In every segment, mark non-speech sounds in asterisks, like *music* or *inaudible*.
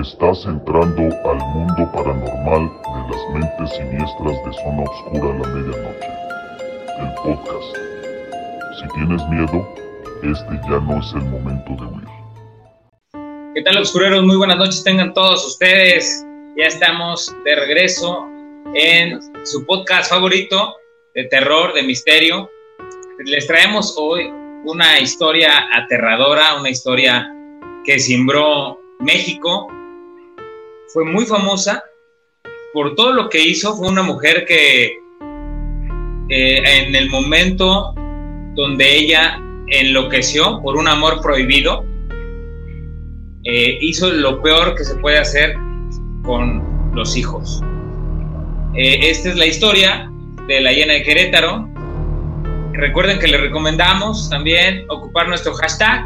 Estás entrando al mundo paranormal de las mentes siniestras de Zona Oscura a la Medianoche. El podcast. Si tienes miedo, este ya no es el momento de huir. ¿Qué tal, oscureros? Muy buenas noches tengan todos ustedes. Ya estamos de regreso en su podcast favorito de terror, de misterio. Les traemos hoy una historia aterradora, una historia que simbró México. Fue muy famosa por todo lo que hizo. Fue una mujer que en el momento donde ella enloqueció por un amor prohibido, eh, hizo lo peor que se puede hacer con los hijos. Eh, esta es la historia de la llena de Querétaro. Recuerden que les recomendamos también ocupar nuestro hashtag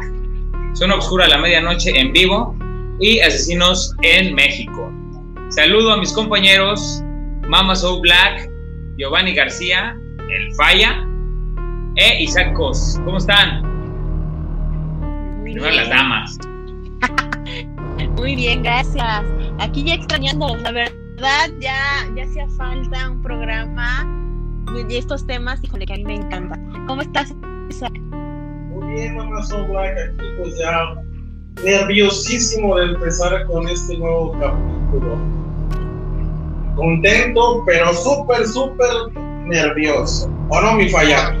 Zona Obscura la Medianoche en vivo y Asesinos en México. Saludo a mis compañeros Mama Soul Black, Giovanni García, El Falla e Isaac Cos. ¿Cómo están? Primero las damas. *laughs* Muy bien, gracias. Aquí ya extrañando, la verdad, ya, ya hacía falta un programa de estos temas, híjole, que a mí me encanta. ¿Cómo estás, Isaac? Muy bien, Mamá Soul Black, aquí pues ya nerviosísimo de empezar con este nuevo capítulo. Contento, pero súper, súper nervioso. ¿O no, mi falla?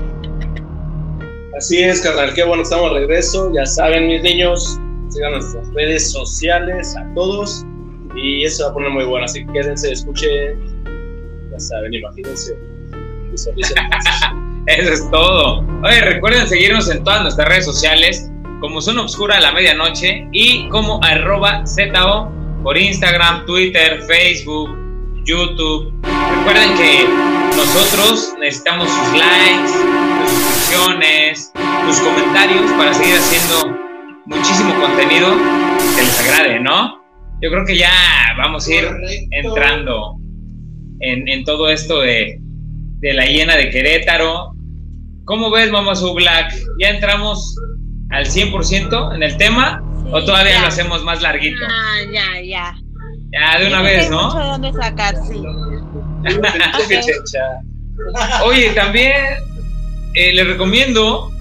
Así es, carnal, qué bueno, estamos de regreso. Ya saben, mis niños, sigan nuestras redes sociales a todos y eso va a poner muy bueno. Así que quédense, escuchen, ya saben, imagínense, *laughs* visualicen. Eso es todo. Oye, recuerden seguirnos en todas nuestras redes sociales como Zona Obscura a la Medianoche y como arroba ZO por Instagram, Twitter, Facebook, YouTube. Recuerden que nosotros necesitamos sus likes, sus suscripciones, sus comentarios para seguir haciendo muchísimo contenido que les agrade, ¿no? Yo creo que ya vamos a ir entrando en, en todo esto de, de la hiena de Querétaro. ¿Cómo ves, Mamá Su Black? ¿Ya entramos al 100% en el tema o todavía ya. lo hacemos más larguito? Ah, ya, ya. Ya, de una vez, hay mucho ¿no? de dónde sacar, sí. *laughs* Oye, también eh, les recomiendo,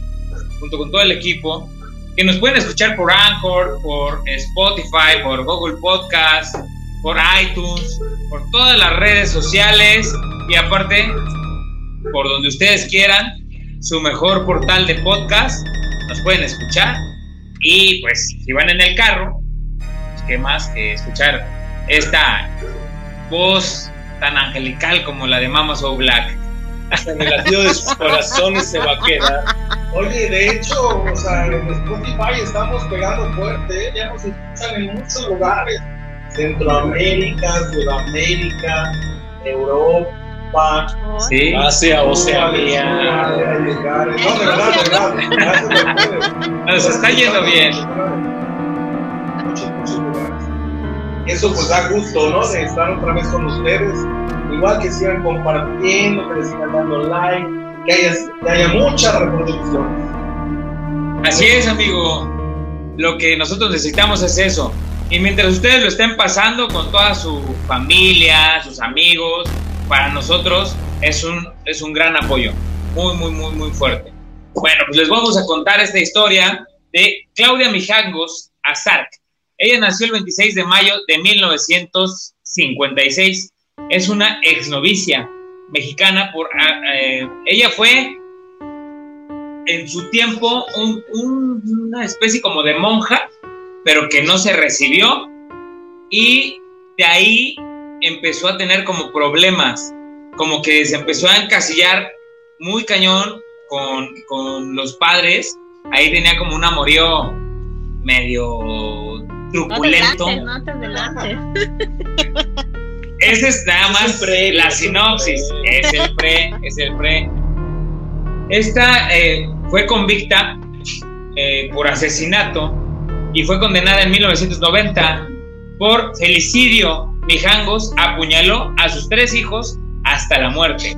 junto con todo el equipo, que nos pueden escuchar por Anchor, por Spotify, por Google Podcast, por iTunes, por todas las redes sociales y aparte, por donde ustedes quieran, su mejor portal de podcast, nos pueden escuchar. Y pues, si van en el carro, pues, qué más que escuchar esta voz tan angelical como la de Mama So Black. Hasta en el latido de sus corazones se va a quedar. Oye, de hecho, o sea, en Spotify estamos pegando fuerte, ¿eh? ya nos escuchan en muchos lugares. Centroamérica, Sudamérica, Europa, Sí. Asia, Oceanía. No, de verdad, de verdad. Nos está yendo bien. Muchos, muchos lugares. Eso pues da gusto, ¿no? De estar otra vez con ustedes. Igual que sigan compartiendo, que les sigan dando like, que haya, que haya muchas reproducciones. Así es, amigo. Lo que nosotros necesitamos es eso. Y mientras ustedes lo estén pasando con toda su familia, sus amigos, para nosotros es un, es un gran apoyo. Muy, muy, muy, muy fuerte. Bueno, pues les vamos a contar esta historia de Claudia Mijangos Azarc. Ella nació el 26 de mayo de 1956. Es una exnovicia mexicana. Por, ah, eh, ella fue en su tiempo un- un- una especie como de monja, pero que no se recibió y de ahí empezó a tener como problemas, como que se empezó a encasillar muy cañón con, con los padres, ahí tenía como un amorío medio No te truculento. adelantes, no te adelantes. *laughs* Ese es nada más pre, la es sinopsis. pre. Es el pre, es el pre. Esta eh, fue convicta eh, por asesinato y fue condenada en 1990 por felicidio. Mijangos apuñaló a sus tres hijos hasta la muerte.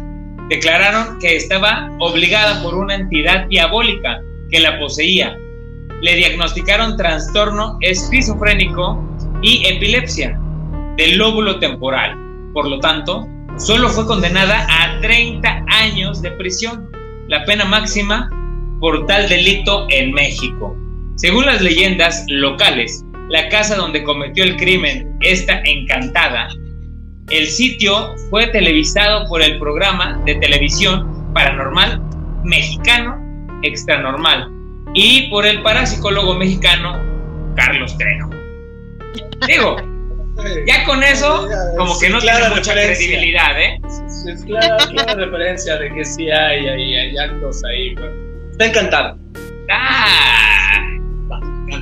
Declararon que estaba obligada por una entidad diabólica que la poseía. Le diagnosticaron trastorno esquizofrénico y epilepsia del lóbulo temporal. Por lo tanto, solo fue condenada a 30 años de prisión, la pena máxima por tal delito en México. Según las leyendas locales, la casa donde cometió el crimen está encantada. El sitio fue televisado por el programa de televisión paranormal mexicano Extranormal y por el parapsicólogo mexicano Carlos Trejo. Digo, ya con eso, como que no tiene mucha credibilidad, ¿eh? Es clara, clara referencia de que sí hay, hay, hay actos ahí. Está encantado. Ah,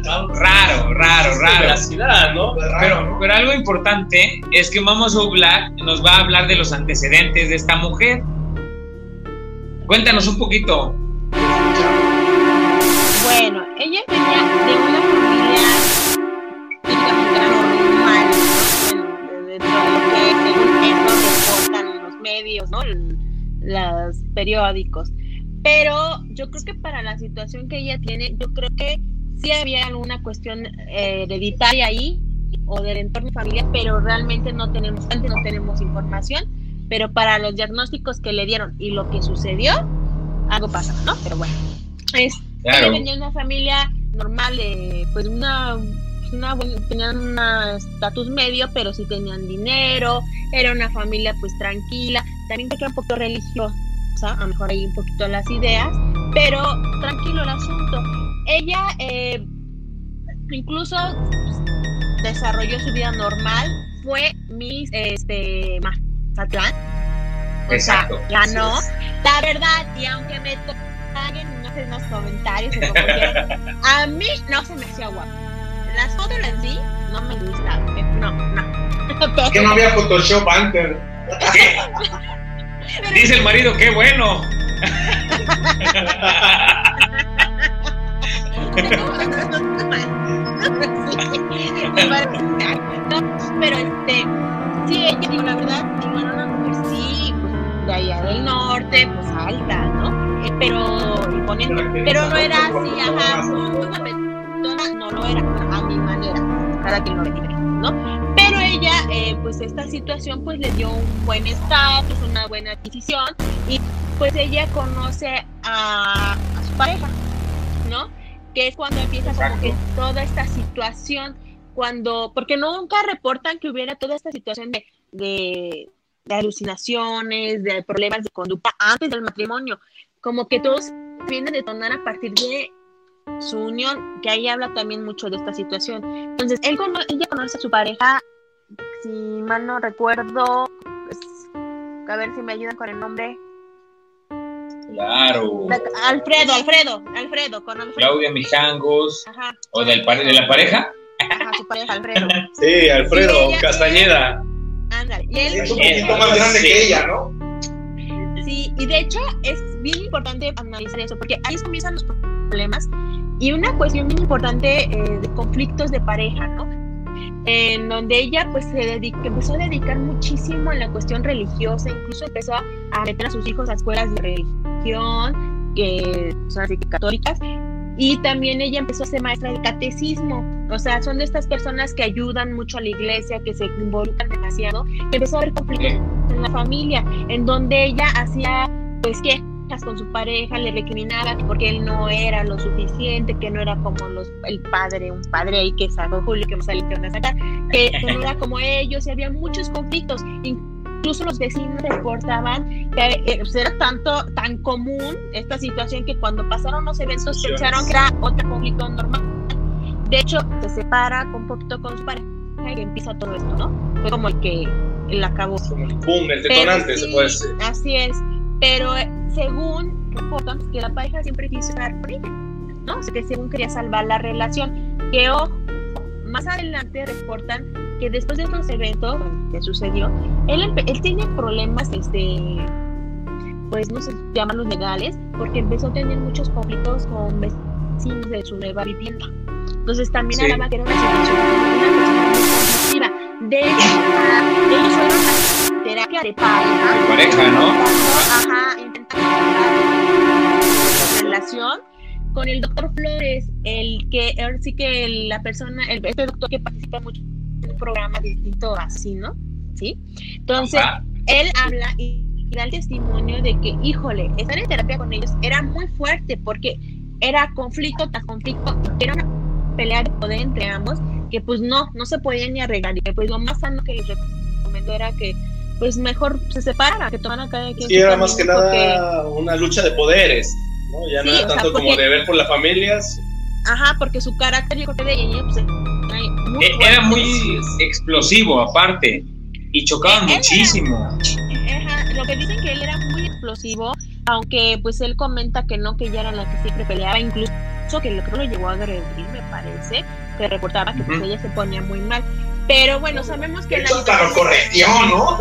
Encantado. raro, raro, raro. Veracidad, ¿no? Pues raro, Pero, ¿no? pero algo importante es que Mamos Black nos va a hablar de los antecedentes de esta mujer. Cuéntanos un poquito. Bueno, ella venía de una familia típicamente normal, ¿no? Dentro de lo que según eso reportan los medios, ¿no? Los periódicos. Pero yo creo que para la situación que ella tiene, yo creo que sí había alguna cuestión eh, hereditaria ahí o del entorno familiar, pero realmente no tenemos, antes no tenemos información. Pero para los diagnósticos que le dieron y lo que sucedió, algo pasa, ¿no? Pero bueno. Es, Claro. ella venía de una familia normal, eh, pues una, una tenían un estatus medio, pero sí tenían dinero, era una familia pues tranquila, también creo que era un poco religiosa, a lo mejor ahí un poquito las ideas, pero tranquilo el asunto. Ella eh, incluso desarrolló su vida normal, fue Miss este, Mazatlán, o Exacto. sea, ganó. La verdad, y aunque me paguen no sé en los comentarios o como quieran, a mí no se me hacía guapo. Las fotos en sí no me gustaban. No, no. *laughs* Que no había Photoshop antes. *laughs* Dice el marido, qué bueno. *laughs* pero este, sí, ella, digo, la verdad, digo, era una mujer, sí, pues, de allá del norte, pues alta, ¿no? Eh, pero imponente, pero no era así, ajá, muy guapetona, no lo era, a mi manera, cada quien lo ve ¿no? Pero ella, eh, pues esta situación, pues le dio un buen estatus, una buena adquisición, y pues ella conoce a, a su pareja, ¿no? Que es cuando empieza como que toda esta situación, cuando, porque nunca reportan que hubiera toda esta situación de, de, de alucinaciones, de problemas de conducta antes del matrimonio, como que todos vienen a detonar a partir de su unión, que ahí habla también mucho de esta situación. Entonces, él cono- ella conoce a su pareja, si mal no recuerdo, pues, a ver si me ayudan con el nombre. Claro. Alfredo, Alfredo, Alfredo, con Alfredo. Claudia Mijangos. Ajá, ¿O del pare- de la pareja? ajá, su pareja, Alfredo. *laughs* Sí, Alfredo Sí, ella- Castañeda. Ándale. Y él, Es un poquito más grande Sí. que ella, ¿no? Sí, y de hecho es bien importante analizar eso, porque ahí comienzan los problemas y una cuestión bien importante eh, de conflictos de pareja, ¿no? En donde ella pues se dedica, empezó a dedicar muchísimo en la cuestión religiosa, incluso empezó a meter a sus hijos a escuelas de religión, que son católicas, y también ella empezó a ser maestra de catecismo, o sea, son de estas personas que ayudan mucho a la iglesia, que se involucran demasiado, que empezó a haber conflictos en la familia, en donde ella hacía pues quejas con su pareja, le recriminaba que porque él no era lo suficiente, que no era como los, el padre, un padre ahí que sacó Julio, que salió a sacar, que, no era como ellos, y había muchos conflictos. Los vecinos reportaban que eh, pues, era tanto, tan común esta situación que cuando pasaron los eventos pensaron que era otro conflicto normal. De hecho, se separa un poquito con su pareja y empieza todo esto, ¿no? Fue como el que el acabó. Como el boom, el detonante, sí, se puede decir. Así es. Pero eh, según reportan que la pareja siempre quiso estar por ella, ¿no? Que según quería salvar la relación. Que ojo, más adelante reportan que después de estos eventos que sucedió, él, él tiene problemas, este, pues no sé, llamarlos legales, porque empezó a tener muchos conflictos con vecinos de su nueva vivienda. Entonces también Sí. hablaba que era una situación, una. De hecho, ellos fueron a terapia de pareja. De pareja, ¿no? Ajá, intentando relación, con el doctor Flores, el que ahora sí que la persona, el, este doctor que participa mucho programa distinto así, ¿no? ¿Sí? Entonces, él habla y, da el testimonio de que, híjole, estar en terapia con ellos era muy fuerte porque era conflicto tras conflicto, era una pelea de poder entre ambos que pues no, no se podían ni arreglar y pues lo más sano que les recomiendo era que pues mejor se separaran, que tomaran cada quien. Sí, era más que nada una lucha de poderes, ¿no? Ya no era tanto como de ver por las familias. Ajá, porque su carácter yo creo que de ella pues, muy e-, era muy explosivo aparte y chocaban muchísimo. lo que dicen que él era muy explosivo, aunque pues él comenta que no, que ella era la que siempre peleaba, incluso que lo que lo llevó a agredir, me parece, que reportaba que pues, ella se ponía muy mal. Pero bueno, sabemos que... Eso hasta lo corrigió, ¿no?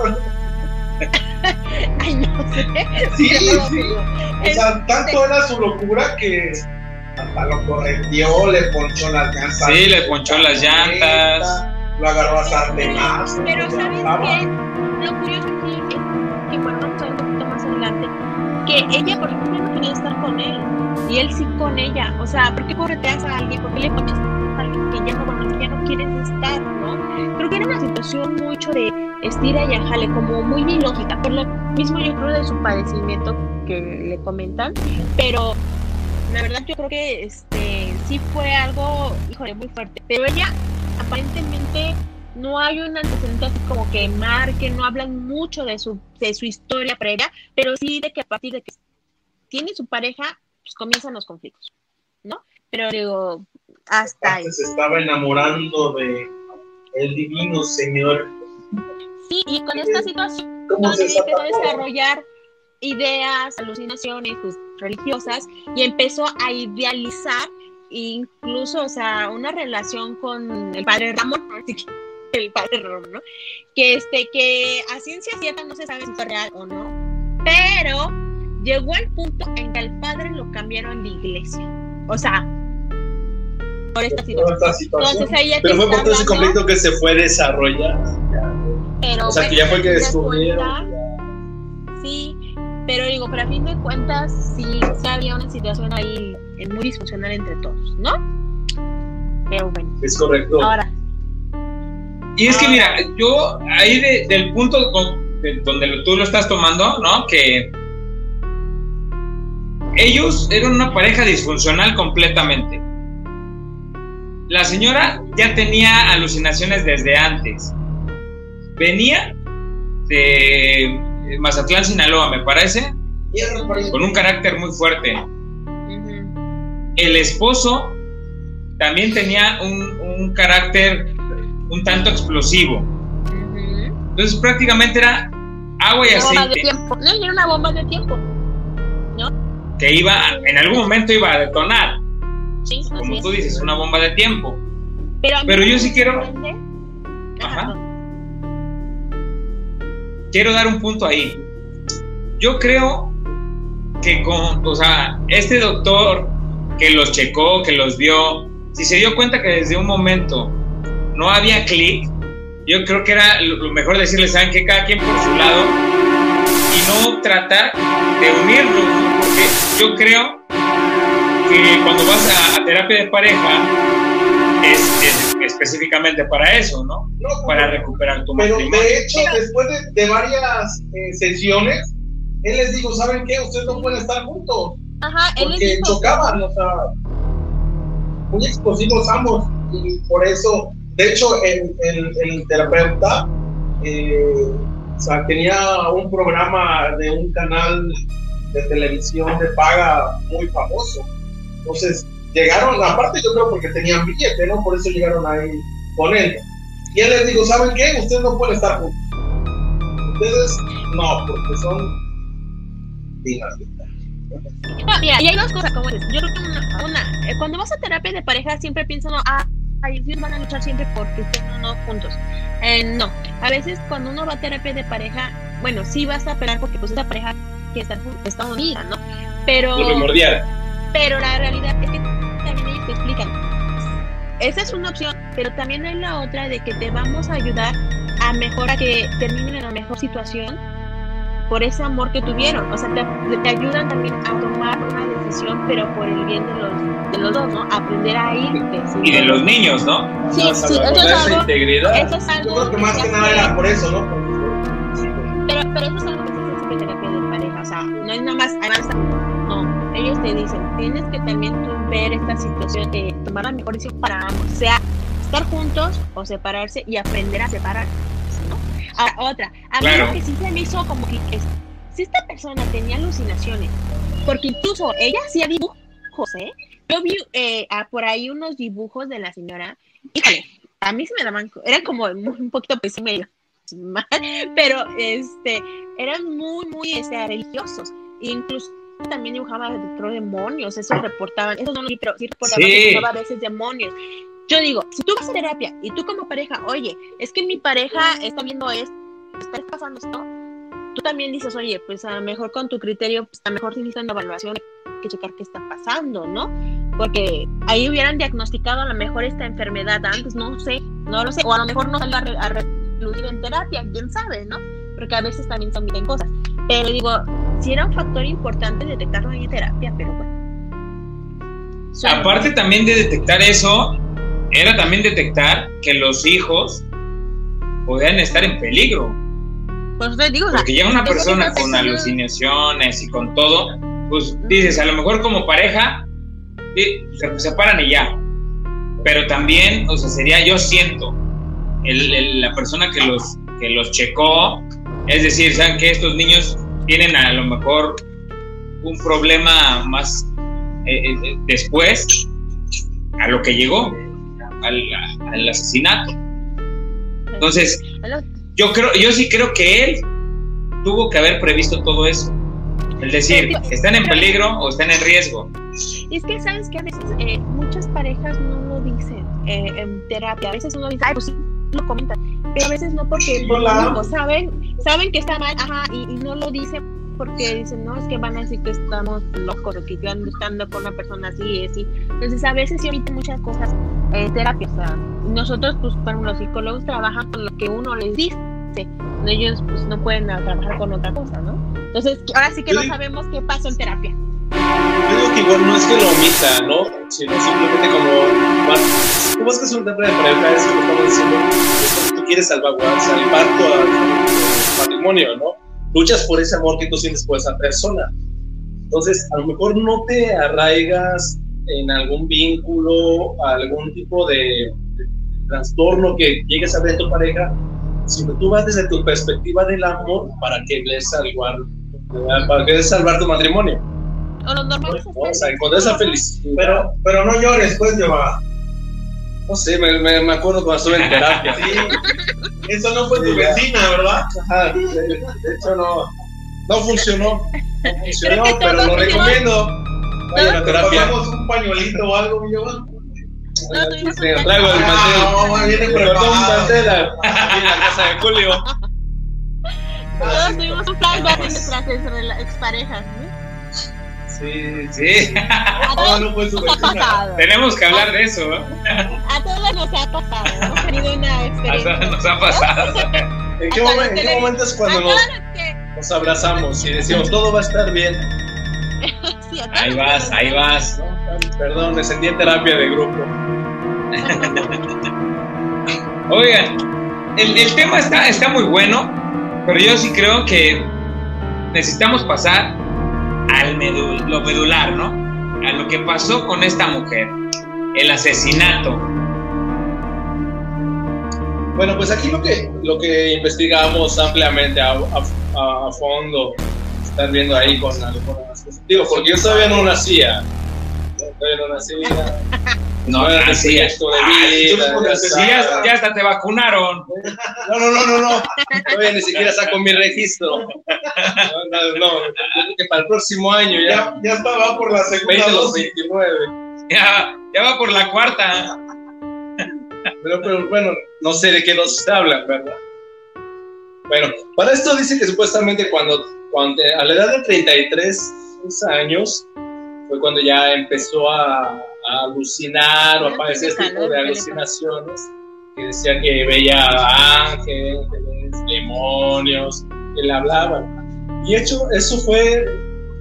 *laughs* Ay, no sé. Sí, *laughs* sí. O sea, tanto era su locura que lo corrigió, le ponchó las llantas. Sí, le ponchó las llantas. Lo agarró a sartenazos. Pero ¿sabes qué? Lo curioso aquí es que, bueno, vamos a ver un poquito más adelante, que ella, por ejemplo, no quería estar con él y él sí con ella. O sea, ¿por qué correteas a alguien? ¿Por qué le pones a alguien que ya no, bueno, ya no quieres estar, no? Creo que era una situación mucho de estira y ajale, como muy ilógica. Por lo mismo yo creo de su padecimiento que le comentan, pero la verdad yo creo que este sí fue algo, híjole, muy fuerte. Pero ella aparentemente no hay un antecedente así como que marque, no hablan mucho de su, de su historia previa, pero sí de que a partir de que tiene su pareja, pues comienzan los conflictos, ¿no? Pero digo, hasta ahí. Se estaba enamorando de el divino Señor. Sí, y con esta situación empezó a desarrollar ideas, alucinaciones pues, religiosas y empezó a idealizar incluso, o sea, una relación con el padre Ramón, el padre Ramón, ¿no? Que este, que a ciencia cierta no se sabe si es real o no, pero llegó al punto en que al padre lo cambiaron de iglesia. O sea, por esta situación. Entonces, ella pero fue por todo ese conflicto que se fue desarrollando. Pero, o sea, que ya fue que descubrieron. Sí, pero digo, pero a fin de cuentas, sí, sí había una situación ahí muy disfuncional entre todos, ¿no? Pero bueno. Es correcto. Ahora. Y es que mira, yo ahí del punto donde tú lo estás tomando, ¿no? Que ellos eran una pareja disfuncional completamente. La señora ya tenía alucinaciones desde antes. Venía de Mazatlán, Sinaloa, me parece, con un carácter muy fuerte. El esposo también tenía un, carácter un tanto explosivo. Entonces prácticamente era agua y aceite. No, era una bomba de tiempo que iba, en algún momento iba a detonar. Como tú dices, una bomba de tiempo. Pero, yo sí quiero... Ajá. Quiero dar un punto ahí. Yo creo que con, o sea, este doctor que los checó, que los vio, si se dio cuenta que desde un momento no había clic, yo creo que era lo mejor decirle, ¿saben que Cada quien por su lado y no tratar de unirlos, porque yo creo que cuando vas a, terapia de pareja es, específicamente para eso, ¿no? para recuperar tu Pero de hecho, después de, varias eh, sesiones, él les dijo, ¿saben qué? Ustedes no pueden estar juntos. Ajá, porque chocaban, o sea, muy explosivos ambos. Y por eso, de hecho, el, el, terapeuta eh, o sea, tenía un programa de un canal de televisión de paga muy famoso. Entonces, llegaron, aparte yo creo porque tenían billete, ¿no? Por eso llegaron ahí con él. Y él les dijo, ¿saben qué? Ustedes no pueden estar juntos. Ustedes no, porque son dinastas. No, mira, y hay dos cosas, como dices. Yo creo que una, una eh, cuando vas a terapia de pareja siempre piensan, ah, ellos van a luchar siempre porque estén uno juntos. Eh, no, a veces cuando uno va a terapia de pareja, bueno, sí vas a esperar porque pues esa pareja que está, está unida, ¿no? Pero... Pero la realidad es que te explican. Esa es una opción, pero también hay la otra de que te vamos a ayudar a mejorar, que terminen en la mejor situación por ese amor que tuvieron. O sea, te, te ayudan también a tomar una decisión, pero por el bien de los, de los dos, ¿no? Aprender a irte. ¿sí? Y de los niños, ¿no? Sí, a sí, eso es esa algo, integridad. eso es algo Yo creo que más que se nada era por eso, ¿no? Pero, pero eso es algo que se hace en psicoterapia de pareja, o sea, no es nada más, además, no, ellos te dicen, tienes que también tú ver esta situación, eh, tomar la mejor decisión para ambos, sea estar juntos o separarse y aprender a separarse, ¿no? Ahora, otra, a mí lo que sí se me hizo como que, es, si esta persona tenía alucinaciones, porque incluso ella hacía dibujos, ¿eh? Yo vi eh, ah, por ahí unos dibujos de la señora, híjole, a mí se me daban, eran como un poquito pues medio *laughs* mal, pero este eran muy muy este, religiosos incluso también dibujaban creo, demonios eso reportaban eso no lo vi pero sí reportaban Sí. dibujaba a veces demonios yo digo si tú vas a terapia y tú como pareja oye es que mi pareja está viendo esto está pasando esto tú también dices oye pues a lo mejor con tu criterio pues a lo mejor si necesitan una evaluación hay que checar qué está pasando no porque ahí hubieran diagnosticado a lo mejor esta enfermedad antes no sé no lo sé o a lo mejor no salió a, re- a relucir en terapia quién sabe no porque a veces también se omiten cosas. Pero digo, si era un factor importante detectarlo en terapia, pero bueno. Suena- Aparte también de detectar eso, era también detectar que los hijos podían estar en peligro. pues te digo, Porque ya una persona con alucinaciones y con todo, pues dices, a lo mejor como pareja, sí, se separan y ya. Pero también, o sea, sería, yo siento, el- el- la persona que los, que los checó, es decir, saben que estos niños tienen a lo mejor un problema más eh, eh, después a lo que llegó, al, al asesinato. Entonces, yo creo, yo sí creo que él tuvo que haber previsto todo eso. El decir, ¿están en peligro o están en riesgo? Es que sabes que a veces eh, muchas parejas no lo dicen eh, en terapia. A veces uno dice, ay, pues sí, lo comentan. Pero a veces no porque por lo Hola. mismo, saben, saben que está mal, ajá, y, y no lo dicen porque dicen, no, es que van a decir que estamos locos o que yo ando buscando con una persona así y así. Entonces a veces se omiten muchas cosas en terapia. O sea, nosotros, pues, para los psicólogos trabajan con lo que uno les dice. Ellos, pues, no pueden trabajar con otra cosa, ¿no? Entonces, ahora sí que no sabemos qué pasó en terapia. Yo digo que igual no es que lo omita, ¿no? Sino simplemente como. más- Tú buscas un tema de pareja, es como estamos diciendo, es como tú quieres salvaguardar, salvar tu, tu matrimonio, ¿no? Luchas por ese amor que tú sientes por esa persona. Entonces, a lo mejor no te arraigas en algún vínculo, algún tipo de, de trastorno que llegues a ver en tu pareja, sino tú vas desde tu perspectiva del amor para que les salvar, para que salvar tu matrimonio. O lo normal O sea, encontrar esa felicidad. Pero, pero no llores, pues, lleva. no sé, me, me, me acuerdo cuando estuve en terapia. Sí. Eso no fue tu vecina, ¿verdad? Ajá, de, de hecho, no, no funcionó. *laughs* No funcionó, pero lo recomiendo. Vayan a terapia. Pasamos un pañuelito o algo, mi tuvimos un traigo el Ah, viene Me cortó un preparado. mantel a- aquí en la casa de Julio. Todos tuvimos un flashback de nuestras exparejas, ¿no? Sí, sí. Todos no fue su vecina. Tenemos que hablar de eso. ¿eh? *laughs* A todos nos ha pasado. Hemos tenido una A experiencia. todos nos ha pasado. ¿En qué, Hasta momen- los en qué momento es cuando todos nos, los que. nos abrazamos y decimos todo va a estar bien? *laughs* Sí, a todos Ahí vas, ahí vas. Perdón, me sentí en terapia de grupo. *laughs* Oigan, el, el tema está, está muy bueno, pero yo sí creo que necesitamos pasar al medu- lo medular, ¿no? A lo que pasó con esta mujer, el asesinato. Bueno, pues aquí lo que, lo que investigamos ampliamente a, a- a fondo, están viendo ahí con algunas cosas. Digo, porque yo todavía no nacía. Todavía no nacía. No, era mi así es. proyecto de vida, tú- ya sí, ya, ya hasta te vacunaron. No, no, no, no, no. Todavía ni siquiera saco mi registro. No, no, no. Que para el próximo año ya. Ya, ya estaba por la segunda 20 los dosis. 29. Ya, ya va por la cuarta. Pero, pero bueno, no sé de qué nos hablan, ¿verdad? Bueno, para esto dice que supuestamente cuando, cuando a la edad de 33 años fue cuando ya empezó a, a alucinar o a padecer este tipo de alucinaciones, que decía que veía ángeles, demonios, que le hablaban. Y hecho, eso fue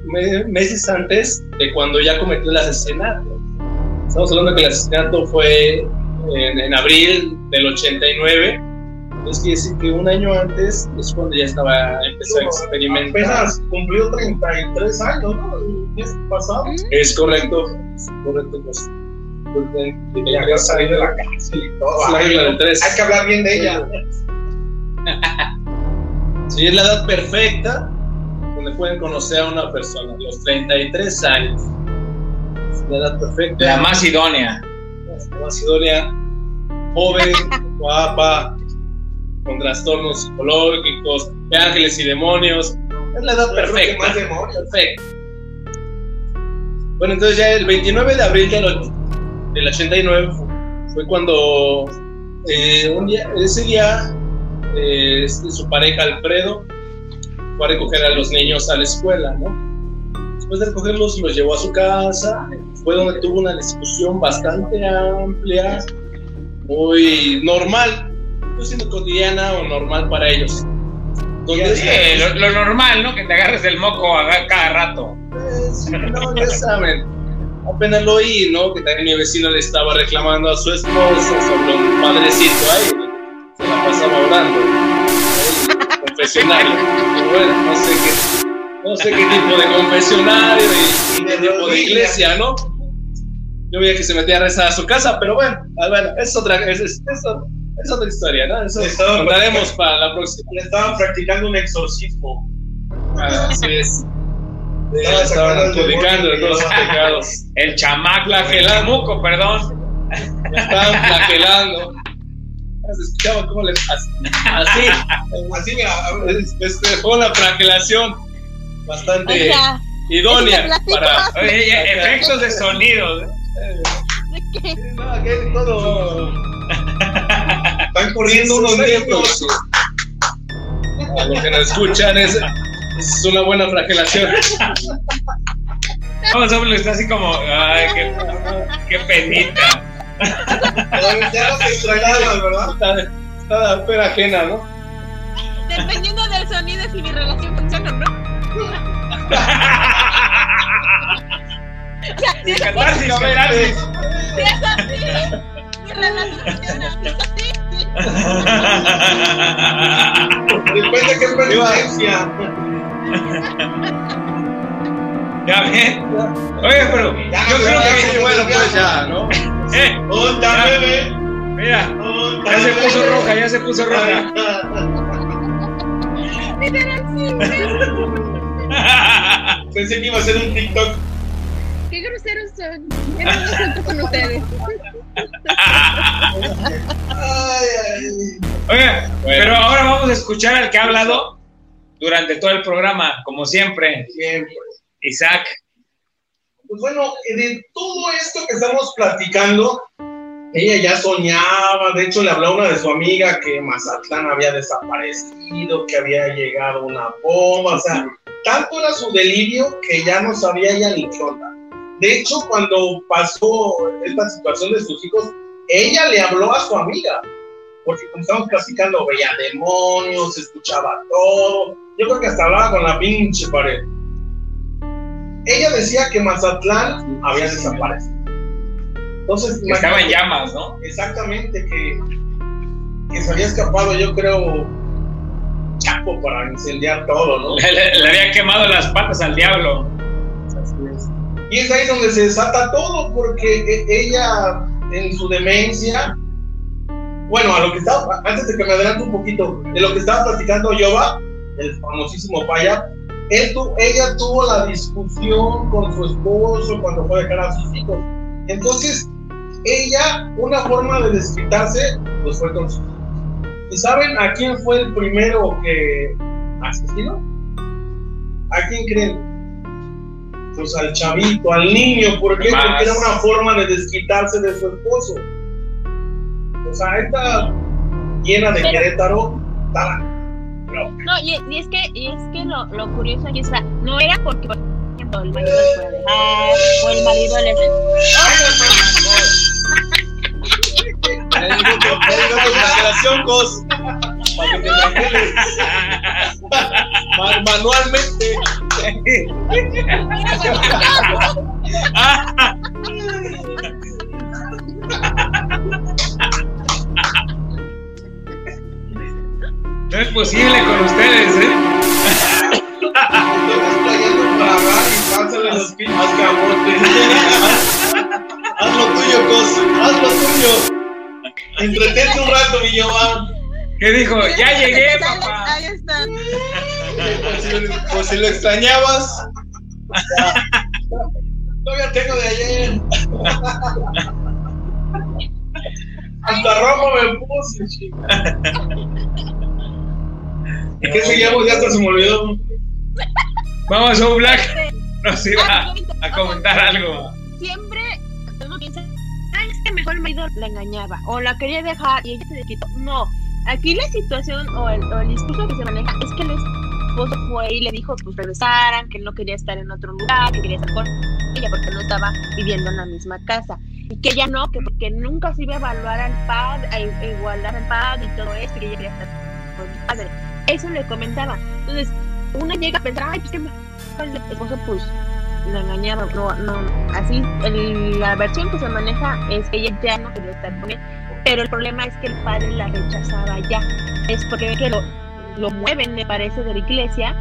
me- meses antes de cuando ya cometió el asesinato. Estamos hablando que el asesinato fue en, en abril del 89. Es quiere decir que un año antes es cuando ya estaba, empezó a experimentar. Apenas cumplió 33 años, ¿no? El mes pasado. Es correcto, es correcto. Pues, de- de- Ya había salido de la cárcel y todo. Es la regla del tres. Hay que hablar bien de ella. *laughs* Sí, es la edad perfecta donde pueden conocer a una persona, los 33 años. Es la edad perfecta. La más idónea. Macedonia, joven, *laughs* guapa, con trastornos psicológicos, de ángeles y demonios. Es la edad perfecta. Más. Bueno, entonces ya el 29 de abril del, och- del 89 fu- fue cuando eh, un día, ese día eh, este, su pareja Alfredo fue a recoger a los niños a la escuela, ¿no? Después de recogerlos los llevó a su casa, fue donde tuvo una discusión bastante amplia, muy normal, no siendo cotidiana o normal para ellos. Lo, lo normal, ¿no? Que te agarres el moco a- cada rato. Pues, no, ya saben. Apenas lo oí, ¿no? Que también mi vecino le estaba reclamando a su esposa sobre un padrecito ahí. Se la pasaba orando. *laughs* Confesionario. Pero bueno, no sé qué, no sé qué tipo de confesionario y, y qué tipo de iglesia, ¿no? Yo veía que se metía a rezar a su casa, pero bueno, es otra, es, es, es- es otra historia, ¿no? Eso Estaba contaremos para la próxima. Le estaban practicando un exorcismo. Así es. *laughs* Le Estaban adjudicando todos los lo- pecados. El Flagelando. chamuco, perdón. Me estaban flagelando. Se escuchaba cómo le así. así. Así, mira, Este, fue una flagelación O bastante sea, idónea para. Oye, efectos de sonido. ¿de qué? No, aquí todo. *laughs* están corriendo unos niños. A los que nos escuchan es, es una buena flagelación. Vamos, hombre, está así como, ay, qué, qué penita. Ya los *laughs* extrañaban, ¿verdad? Está, está de pena ajena, ¿no? Dependiendo del sonido, si mi relación funciona o no. Así, Catarsis, catarsis. si es así, mi relación funciona. Si es así, sí. Depende de qué penitencia. Ya. Oye, pero Ya, yo creo que. Sí, bueno, pues ya, ¿no? Eh, Onda, bebé. mira, ya se puso roja, ya se puso roja. Literal, *laughs* sí. *laughs* Pensé que iba a ser un TikTok. Qué groseros son. Groseros son con ustedes. Ay, ay. Oye, pero ahora vamos a escuchar al que ha hablado durante todo el programa, como siempre, Siempre. Isaac. Pues bueno, de todo esto que estamos platicando, ella ya soñaba, de hecho le habló a una de su amiga que Mazatlán había desaparecido, que había llegado una bomba, o sea, tanto era su delirio que ya no sabía ella ni qué onda. De hecho, cuando pasó esta situación de sus hijos, ella le habló a su amiga, porque como estábamos platicando, veía demonios, escuchaba todo, yo creo que hasta hablaba con la pinche pared ella decía que Mazatlán había desaparecido. Entonces, que Estaba en llamas, ¿no? Exactamente, que, que se había escapado, yo creo, Chapo para incendiar todo, ¿no? Le, *laughs* le- le había quemado las patas al diablo. Y es ahí donde se desata todo, porque e- ella, en su demencia, bueno, a lo que estaba, antes de que me adelante un poquito, de lo que estaba platicando Yoba, el famosísimo Paya, él tu- ella tuvo la discusión con su esposo cuando fue a dejar a sus hijos. Entonces, ella, una forma de desquitarse, pues fue con sus. ¿Y saben a quién fue el primero que asesinó? ¿A quién creen? Pues al chavito, al niño, ¿por qué? Más. Porque era una forma de desquitarse de su esposo. O sea, esta llena de Pero- Querétaro, estaba No, y, y es que, y es que lo, lo curioso aquí está, no era porque, por ejemplo, el marido le puede dejar, o el marido le... Flagelación, cos. Para que te manualmente. No es posible con ustedes, ¿eh? Haz lo tuyo, Cos. Haz lo tuyo. Entretente un rato, mi Giovanni. ¿Qué dijo? Ya llegué, papá. Ahí está. Por si, lo extrañabas. Todavía tengo de ayer. Hasta rojo me puse, chica. ¿Y qué seguíamos? Ya hasta se me olvidó. Vamos, a Black. Nos iba Ah, a comentar algo. Marido la engañaba o la quería dejar y ella se quitó. No, aquí la situación o el, o el discurso que se maneja es que el esposo fue y le dijo pues regresaran, que no quería estar en otro lugar, que quería estar con ella porque no estaba viviendo en la misma casa. Y que ella no, que porque nunca se iba a evaluar al padre, a igualar al padre y todo esto, que ella quería estar con el padre. Eso le comentaba. Entonces, uno llega a pensar, ay, pues que el esposo pues la engañaba, no, no, así, el- la versión que se maneja es que ella ya no quería estar con él, pero el problema es que el padre la rechazaba ya, es porque ve que lo, lo mueven, me parece, de la iglesia,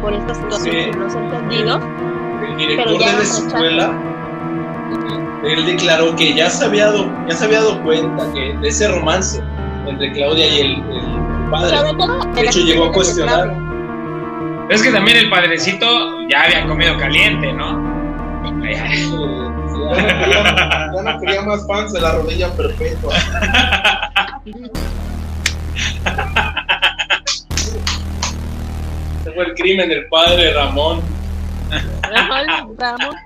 por estas situaciones Sí. que no se entendido, El director Pero ya de la escuela, él declaró que ya se había dado, ya se había dado cuenta que de ese romance entre Claudia y el, el padre. De hecho, llegó a cuestionar. Es que también el padrecito ya había comido caliente, ¿no? Ya no, quería, ya no quería más fans de la rodilla perpetua. Ese fue el crimen del padre Ramón. Ajá, Ramón.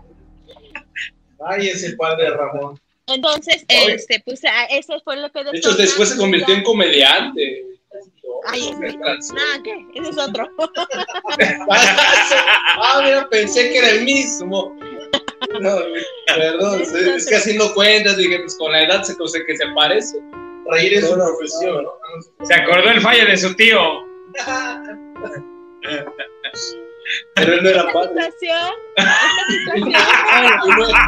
Ay, ese padre Ramón. Entonces, este, pues eso fue lo que De hecho, después se convirtió en comediante. Ay, nada, ¿qué? Ese es otro. *laughs* ah, mira, pensé que era el mismo. No, perdón, es, es que haciendo cuentas dije, pues con la edad se cosa que se parece. Reír es su profesión, ¿no? Se acordó el fallo de su tío. *laughs* Pero él no era padre. situación, *laughs* esta situación,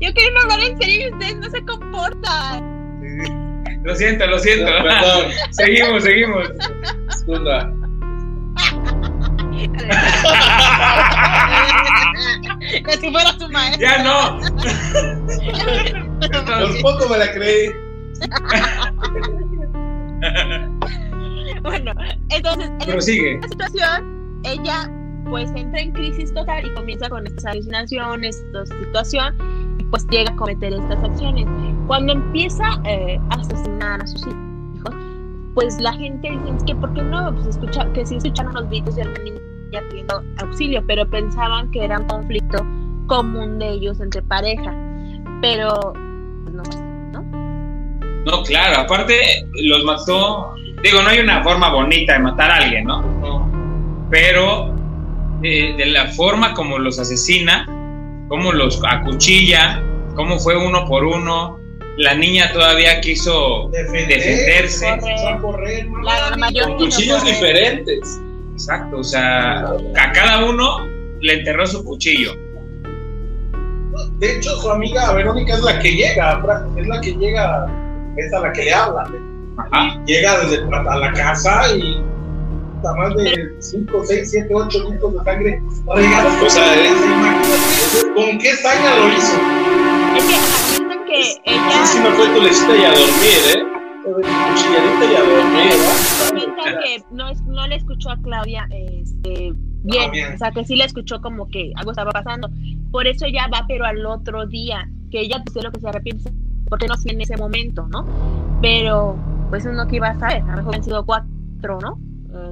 yo quiero hablar en serio y ustedes no se comportan. Lo siento, lo siento. No, perdón, *laughs* seguimos, seguimos. disculpa. Como si fuera su maestro. Ya no. Por poco me la creí. Bueno, entonces, en Prosigue. esta situación, ella pues entra en crisis total y comienza con estas alucinaciones, esta situación, pues llega a cometer estas acciones. Cuando empieza eh, a asesinar a sus hijos, pues la gente dice, es que ¿por qué no? Pues escucha, que sí escucharon los gritos de la niña pidiendo auxilio, pero pensaban que era un conflicto común de ellos entre pareja. Pero, pues no, ¿no? No, claro, aparte los mató. Digo, no hay una forma bonita de matar a alguien, ¿no? Pero eh, de la forma como los asesina, cómo los acuchilla, cómo fue uno por uno. La niña todavía quiso Defender, defenderse. Correr. correr, Con cuchillos diferentes. Exacto, o sea, a cada uno le enterró su cuchillo. De hecho, su amiga Verónica es la que llega, es la que llega, es a la que le habla. Ajá. Llega desde a la casa y más de 5, 6, 7, 8 litros de sangre. O sea, es- imagínate con qué saña lo hizo. Es que piensan que ella Si no fue tu lechita y a dormir, ¿eh? Cuchilladita y a dormir, ¿eh? piensan que no, es- no le escuchó a Claudia este, bien, Ah, bien. o sea que sí le escuchó como que algo estaba pasando. Por eso ella va, pero al otro día, que ella dice lo que se arrepiente, porque no fue en ese momento, ¿no? Pero pues uno que iba a saber, a lo mejor han sido cuatro, ¿no?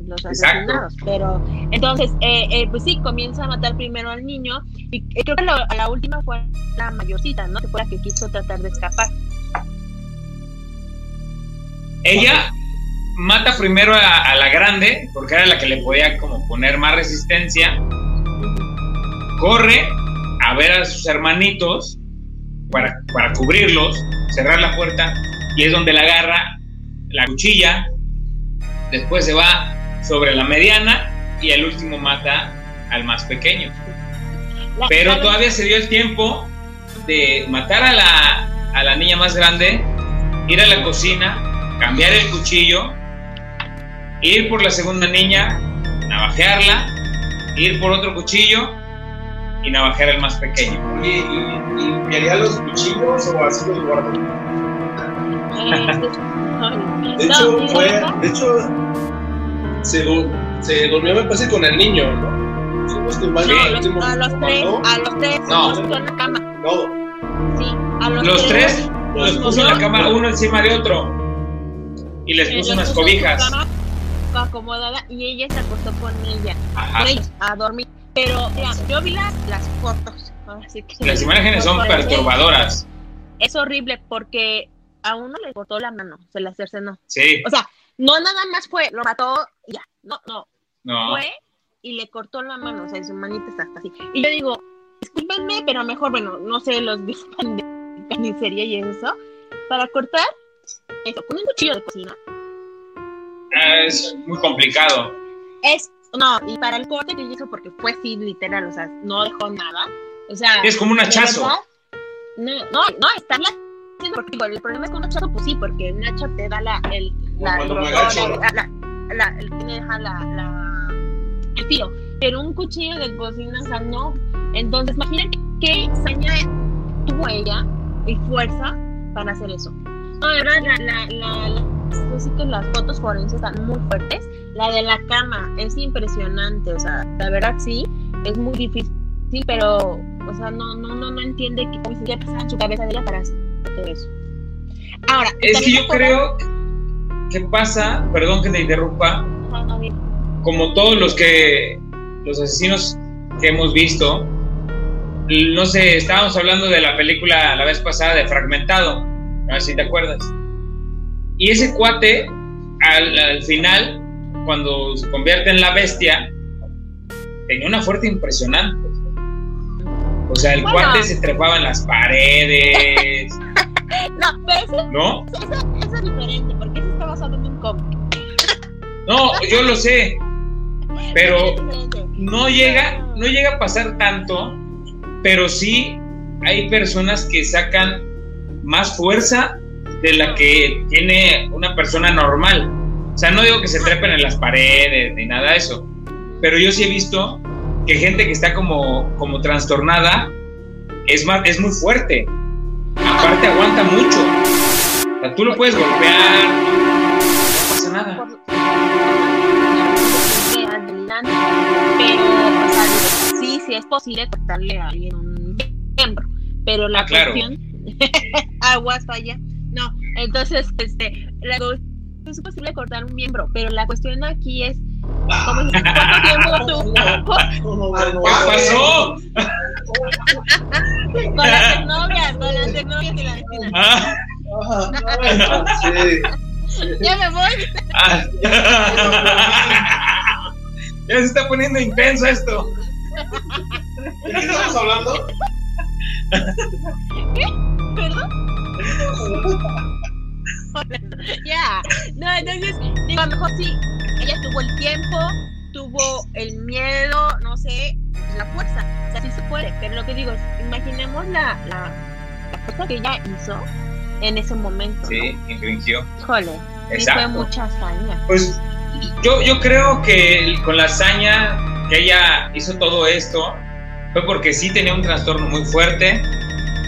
Los Exacto. asesinados. Pero entonces, eh, eh, pues sí, comienza a matar primero al niño y eh, creo que la, la última fue la mayorcita, ¿no? Que fue la que quiso tratar de escapar. Ella mata primero a, a la grande, porque era la que le podía como poner más resistencia. Corre a ver a sus hermanitos para, para cubrirlos, cerrar la puerta, y es donde la agarra, la cuchilla. Después se va, sobre la mediana y el último mata al más pequeño. La- Pero la- todavía se dio el tiempo de matar a la, a la niña más grande, ir a la cocina, cambiar el cuchillo, ir por la segunda niña, navajearla, ir por otro cuchillo y navajear al más pequeño. Oye, ¿y, y limpiaría los cuchillos o así los guardo? De hecho, fue, de hecho se, du- se durmió, me parece, con el niño, ¿no? No Sí. No, a los tres, a los tres, No. los puso en la cama. todo. Sí, a los, Los tres los los puso en la cama uno encima de otro y les puso unas puso cobijas. cama acomodada y ella se acostó con ella, Ajá. a dormir. Pero mira, yo vi las, las fotos. así que- Las imágenes son perturbadoras. Es horrible porque a uno le cortó la mano, se la cercenó. Sí, O sea, no nada más fue, lo mató. No, no, no. fue y le cortó la mano, o sea, su manita está hasta así. Y yo digo, discúlpenme, pero mejor, bueno, no sé, los dispan de *laughs* carnicería y eso, para cortar, eso, con un cuchillo de cocina. Es muy complicado. Es, no, y para el corte que hizo, porque fue así, literal, o sea, no dejó nada. O sea, Es como un hachazo. verdad, No, no, no, está haciendo, porque el problema es que un hachazo, pues sí, porque un hacha te da la, el, la, la, la, la- deja la, la, el filo, pero un cuchillo de cocina, o sea, no. Entonces, imagínate qué saña tuvo ella y fuerza para hacer eso. No, de verdad, la, la, la, yo sí que las fotos forenses están muy fuertes. La de la cama es impresionante, o sea, la verdad sí, es muy difícil, pero, o sea, no, no, no, no entiende que se pasaba en su cabeza de ella para hacer todo eso. Ahora, Es que yo creo que pasa, perdón que te interrumpa, como todos los que los asesinos que hemos visto, no sé, estábamos hablando de la película la vez pasada de Fragmentado, a ver si te acuerdas. Y ese cuate, al, al final, cuando se convierte en la bestia, tenía una fuerza impresionante. O sea, el Bueno. cuate se trepaba en las paredes, *laughs* No, pero eso, ¿no? eso, eso es diferente, porque No, yo lo sé, pero no llega, no llega a pasar tanto, pero sí hay personas que sacan más fuerza de la que tiene una persona normal. O sea, no digo que se trepen en las paredes ni nada de eso, pero yo sí he visto que gente que está como, como trastornada es, más, es muy fuerte. Aparte aguanta mucho. O sea, tú lo puedes golpear, nada. por- pero, o sea, sí, sí es posible cortarle a alguien un miembro, pero la Ah, claro. cuestión, *laughs* aguas falla, no, entonces, este, la es posible cortar un miembro, pero la cuestión aquí es, ¿cómo, ¿cuánto tiempo *laughs* tú, *laughs* ¿Qué pasó? con las con las y la vecina, Ah, Sí. Ya me voy, ah. *laughs* Ya se está poniendo intenso esto. ¿De qué estamos hablando? perdón, ya, no, entonces, digo, a lo mejor sí, ella tuvo el tiempo, tuvo el miedo, no sé, la fuerza, o sea, sí se puede, pero lo que digo es, imaginemos la, la, la fuerza que ella hizo en ese momento, Sí, infringió. ¿no? Híjole, sí fue mucha hazaña. Pues yo, yo creo que con la hazaña que ella hizo todo esto fue porque sí tenía un trastorno muy fuerte,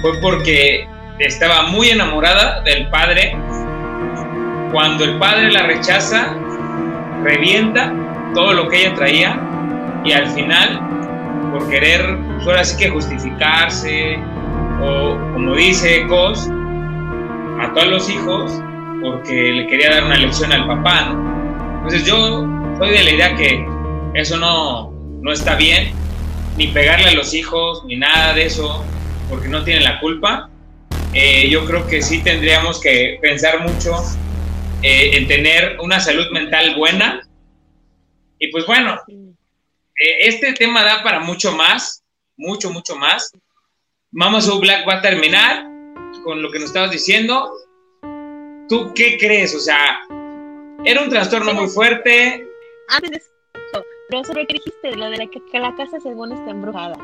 fue porque estaba muy enamorada del padre. Cuando el padre la rechaza, revienta todo lo que ella traía y al final, por querer, pues ahora sí que justificarse, o como dice Cos, mató a los hijos porque le quería dar una lección al papá, ¿no? Entonces yo soy de la idea que eso no, no está bien, ni pegarle a los hijos, ni nada de eso, porque no tienen la culpa. Eh, yo creo que sí tendríamos que pensar mucho eh, en tener una salud mental buena. Y pues bueno, eh, este tema da para mucho más, mucho, mucho más. Mama So Black va a terminar con lo que nos estabas diciendo. ¿Tú qué crees? O sea, era un trastorno muy fuerte, antes de eso, pero sobre qué dijiste, lo de la que, que la casa según está embrujada.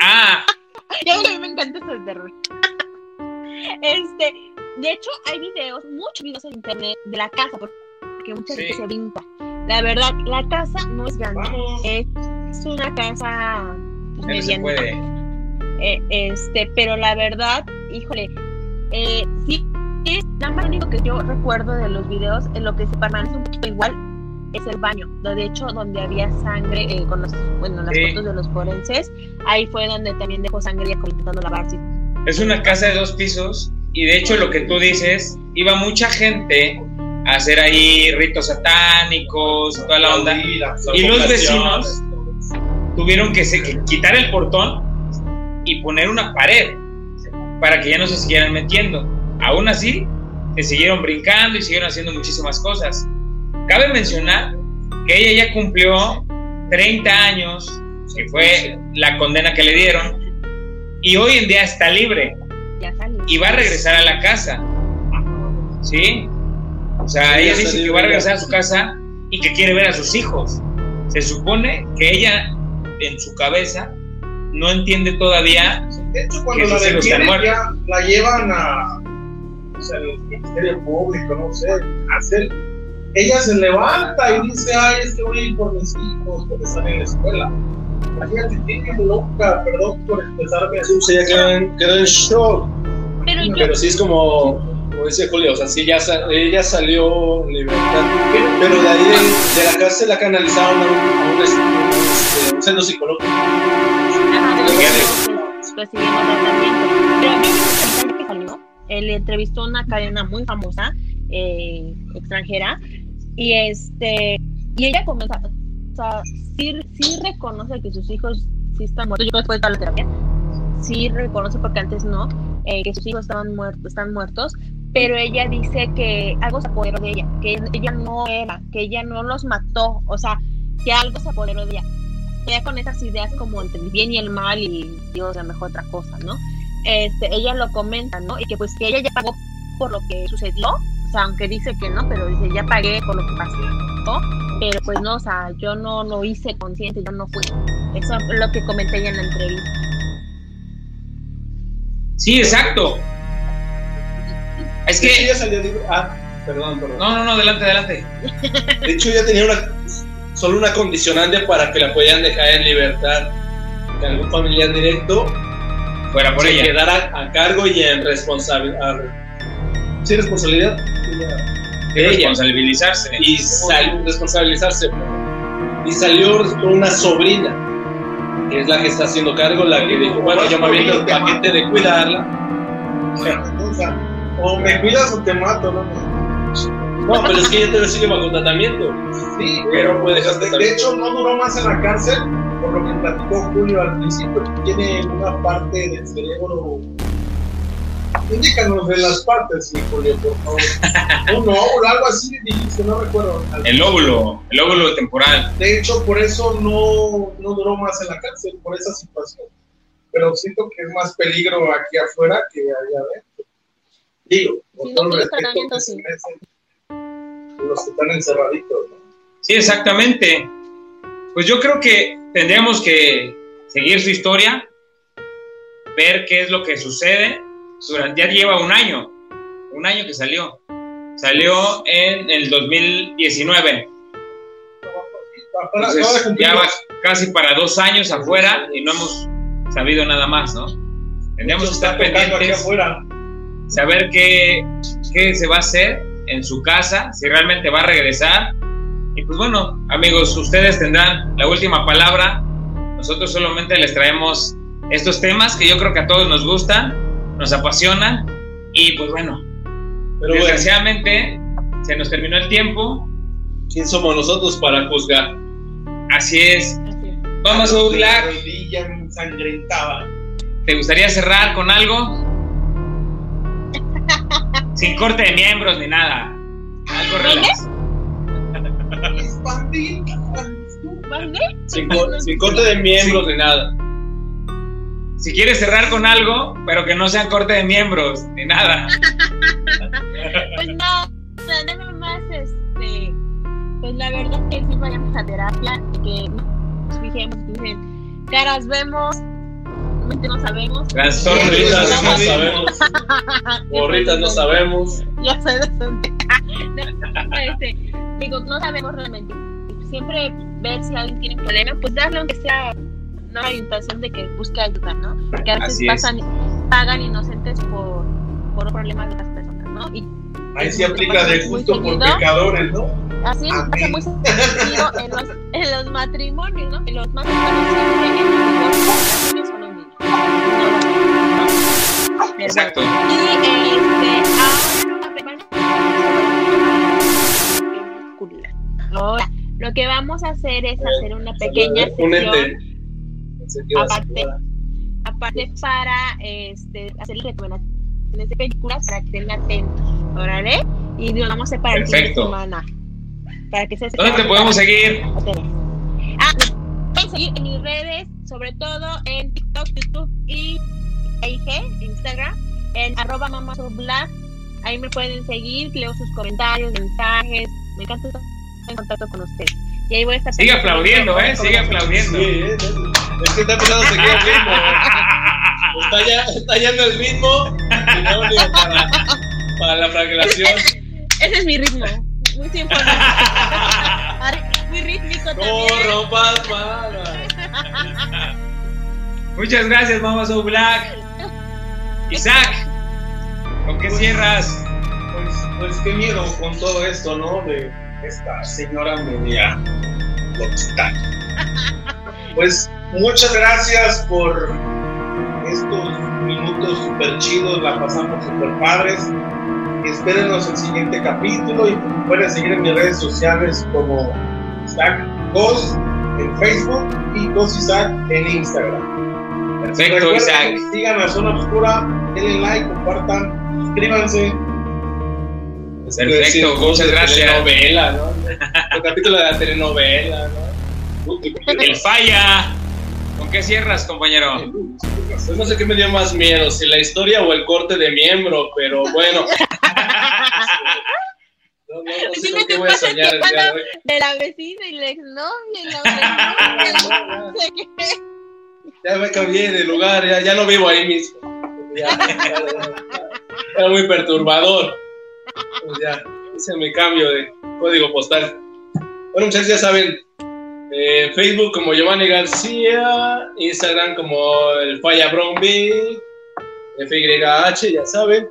Ah, *laughs* Ya a mí me encanta eso de terror. *laughs* Este, de hecho, hay videos, muchos videos en internet de la casa, porque mucha gente Sí. se brinca. La verdad, la casa no es grande, Vamos. es una casa ya no se puede. Eh, este, pero la verdad, híjole, eh, sí, es lo único que yo recuerdo de los videos, en lo que se permanece un poquito igual es el baño. De hecho, donde había sangre, eh, con los, bueno, las Sí. fotos de los forenses, ahí fue donde también dejó sangre intentando lavarse. Es una casa de dos pisos y de hecho lo que tú dices, iba mucha gente a hacer ahí ritos satánicos, toda la onda. Y los vecinos tuvieron que, se- que quitar el portón y poner una pared para que ya no se siguieran metiendo. Aún así, se siguieron brincando y siguieron haciendo muchísimas cosas. Cabe mencionar que ella ya cumplió 30 años, que fue la condena que le dieron, y hoy en día está libre y va a regresar a la casa. ¿Sí? O sea, ella ya dice que va a regresar a su casa y que quiere ver a sus hijos. Se supone que ella, en su cabeza, no entiende todavía. De hecho, cuando Que la detienen, ya la llevan a, o sea, al Ministerio Público, no sé, a hacer. Ella se levanta y dice, ay, es que voy a ir por mis hijos porque están en la escuela. Imagínate, tiene loca, perdón por expresarme así. Sí, ella quedó en, quedó en shock. Pero yo, Pero sí es como, como dice Julio, o sea, sí ya sa- ella salió libertad, pero de ahí de, de la cárcel la canalizaron a un, a un, este, un centro psicológico. Recibiendo tratamiento. Él entrevistó a una cadena muy famosa, eh, extranjera, y este, y ella comienza, o sea, sí, reconoce que sus hijos sí están muertos. Yo después de la terapia, sí reconoce porque antes no, eh, que sus hijos estaban muertos, están muertos, pero ella dice que algo se apoderó de ella, que ella no era, que ella no los mató, o sea, que algo se apoderó de ella. Ella con esas ideas como entre el bien y el mal y Dios a lo mejor otra cosa, ¿no? Este, ella lo comenta, ¿no? Y que pues que ella ya pagó por lo que sucedió, o sea, aunque dice que no, pero dice, ya pagué por lo que pasó, ¿no? Pero pues no, o sea, yo no lo hice consciente, yo no fui. Eso es lo que comenté ella en la entrevista. Sí, exacto. Es que. ella salió libre. Ah, perdón, perdón. No, no, no, adelante, adelante. De hecho, ella tenía una, solo una condicionante para que la pudieran dejar en libertad. Que algún familiar directo Fuera por se ella. quedara a cargo y en responsabilidad. Sí, responsabilidad Y responsabilizarse. Y sal- responsabilizarse. Y salió con una sobrina, que es la que está haciendo cargo, la que dijo, bueno, yo me aviento el paquete de cuidarla. O me cuidas o te mato, ¿no? No, pero es que ella todavía sigue bajo tratamiento. Sí, Pero puede dejar de, de hecho no duró más en la cárcel, por lo que platicó Julio al principio, que tiene una parte del cerebro. Indícanos de las partes, sí, Julio, por favor. *laughs* Un óvulo, algo así dijiste, no recuerdo. El óvulo, el óvulo temporal. De hecho, por eso no, no duró más en la cárcel, por esa situación. Pero siento que es más peligro aquí afuera que allá adentro. Digo, con Si no todo el respeto tratamiento, que se sí. Los que están encerraditos, ¿no? Sí, exactamente. Pues yo creo que tendríamos que seguir su historia, ver qué es lo que sucede. Durante, ya lleva un año, un año que salió. Salió en el 2019. Para- Entonces, acaba de cumplir ya va casi para dos años afuera y no hemos sabido nada más, ¿no? Tendríamos que estar pendientes, saber qué, qué se va a hacer en su casa, si realmente va a regresar. Y pues bueno, amigos, ustedes tendrán la última palabra. Nosotros solamente les traemos estos temas que yo creo que a todos nos gustan, nos apasionan. Y pues bueno, Pero bueno, desgraciadamente se nos terminó el tiempo. ¿quién somos nosotros para juzgar? Así es. Vamos a ensangrentada. ¿Te gustaría cerrar con algo? Sin corte de miembros ni nada. Algo relax. Expandida. ¿Mande? Sin, co- sin corte de miembros ni nada. Si quieres cerrar con algo, pero que no sean corte de miembros ni nada. Pues no, nada más, este, Pues la verdad es que sí vayamos a terapia, que nos fijemos, dicen, caras vemos, mente no sabemos. Gorritas no sabemos. Gorritas *laughs* no sabemos. Ya sé *laughs* este, digo, no sabemos realmente. Siempre ver si alguien tiene un problema, pues darle aunque sea una orientación de que busque ayuda, ¿no? Porque a veces Así es. pasan, pagan inocentes por, por problemas de las personas, ¿no? Y Ahí se aplica de justo por pecadores, ¿no? Así pasa muy seguido en los, en los matrimonios, ¿no? En los matrimonios siempre Exacto. Y este, ahora, lo que vamos a hacer es hacer una pequeña Un sesión ente. Pensé que ibas a Aparte. aparte para este, hacer recomendaciones de películas para que estén atentos, ¿órale? Y lo vamos a hacer para el fin de Perfecto. semana. Para que se ¿Dónde te podemos seguir? Ah, pueden seguir en mis redes, sobre todo en TikTok, YouTube y IG, Instagram, en arroba mamasoblack. Ahí me pueden seguir, leo sus comentarios, mensajes. Me encanta estar en contacto con ustedes. Y ahí voy a estar Sigue aplaudiendo, ¿eh? Sigue aplaudiendo. Sí, eh, es que está empezando a seguir *laughs* el ritmo. Está ya, está ya en el ritmo. Y no, digo, para, para la flagelación. *laughs* Ese es mi ritmo. Muy tiempo. *laughs* Muy rítmico No también. rompas *laughs* más. Muchas gracias, Mama So Black. Isaac, ¿con qué cierras? Pues, pues qué miedo con todo esto, ¿no? De esta señora media loquita. *laughs* Pues muchas gracias por estos minutos super chidos, la pasamos super padres. Espérenos el siguiente capítulo y pueden seguir en mis redes sociales como Isaac Ghost en Facebook y Ghost Isaac en Instagram. Perfecto, Recuerden, Isaac. Sigan a Zona Oscura, denle like, compartan, suscríbanse. Perfecto, muchas gracias. Telenovela, ¿no? *laughs* El capítulo de la telenovela, ¿no? El falla. ¿Con qué cierras, compañero? Pues no sé qué me dio más miedo, si la historia o el corte de miembro, pero bueno. *laughs* No, no, no sé con qué voy a soñar el día de hoy. De la vecina y la exnovia y la. Ya me cambié de lugar, ya, ya no vivo ahí mismo. Ya, ya, ya. Era muy perturbador. Pues ya, hice mi cambio de código postal. Bueno, muchachos, ya saben, eh, Facebook como Giovanni García, Instagram como el Falla Brown Big, FYH, ya saben.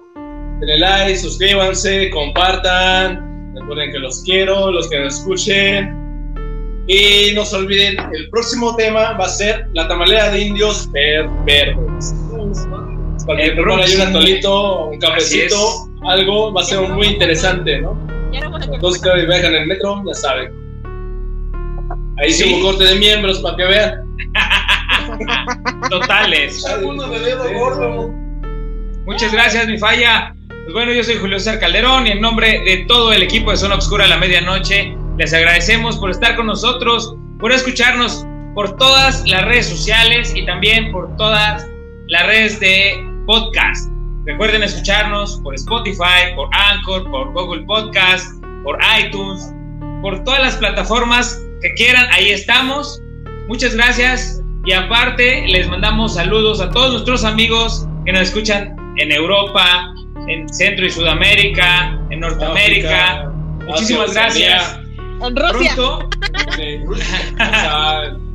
Denle like, suscríbanse, compartan. Recuerden que los quiero, los que nos escuchen. Y no se olviden, el próximo tema va a ser la tamalera de indios ver- verdes. Para que ahí un atolito, un cafecito, algo, va a ser muy interesante, ¿no? Entonces, que viajan en el metro, ya saben. Ahí sí hubo corte de miembros para que vean. Totales. Algunos de dedo gordo. Muchas gracias, mi falla. Pues bueno, yo soy Julio César Calderón y en nombre de todo el equipo de Zona Obscura a la Medianoche, les agradecemos por estar con nosotros, por escucharnos por todas las redes sociales y también por todas las redes de podcast. Recuerden escucharnos por Spotify, por Anchor, por Google Podcast, por iTunes, por todas las plataformas que quieran, ahí estamos. Muchas gracias y aparte les mandamos saludos a todos nuestros amigos que nos escuchan en Europa, en Centro y Sudamérica, en Norteamérica. África, Muchísimas Asia, gracias. En Rusia. Pronto, Sí.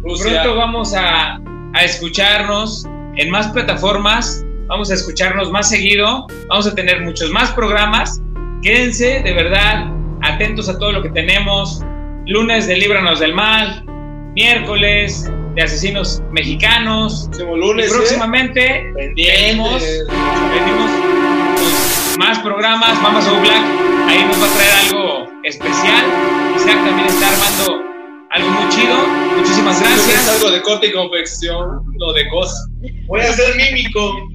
Rusia. pronto vamos a, a escucharnos en más plataformas, vamos a escucharnos más seguido, vamos a tener muchos más programas. Quédense de verdad atentos a todo lo que tenemos. Lunes de Líbranos del Mal, miércoles de Asesinos Mexicanos. Y lunes. ¿eh? próximamente más programas. Vamos a Black, ahí nos va a traer algo especial. Isaac también está armando algo muy chido. Muchísimas gracias. algo de corte y confección, lo de cosas. Voy a ser mímico.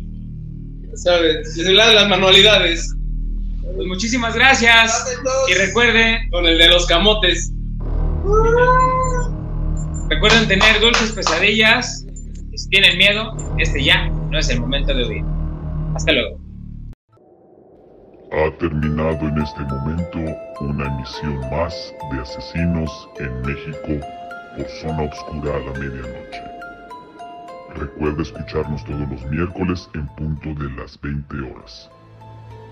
¿Sabes? Las manualidades. Pues muchísimas gracias. Y recuerden, Con el de los camotes. recuerden tener dulces pesadillas. Si tienen miedo, este ya no es el momento de huir. Hasta luego. Ha terminado en este momento una emisión más de Asesinos en México por Zona Obscura a la medianoche. Recuerda escucharnos todos los miércoles en punto de las 20 horas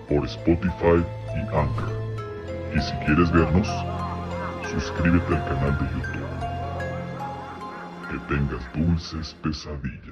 por Spotify y Anchor. Y si quieres vernos, suscríbete al canal de YouTube. Que tengas dulces pesadillas.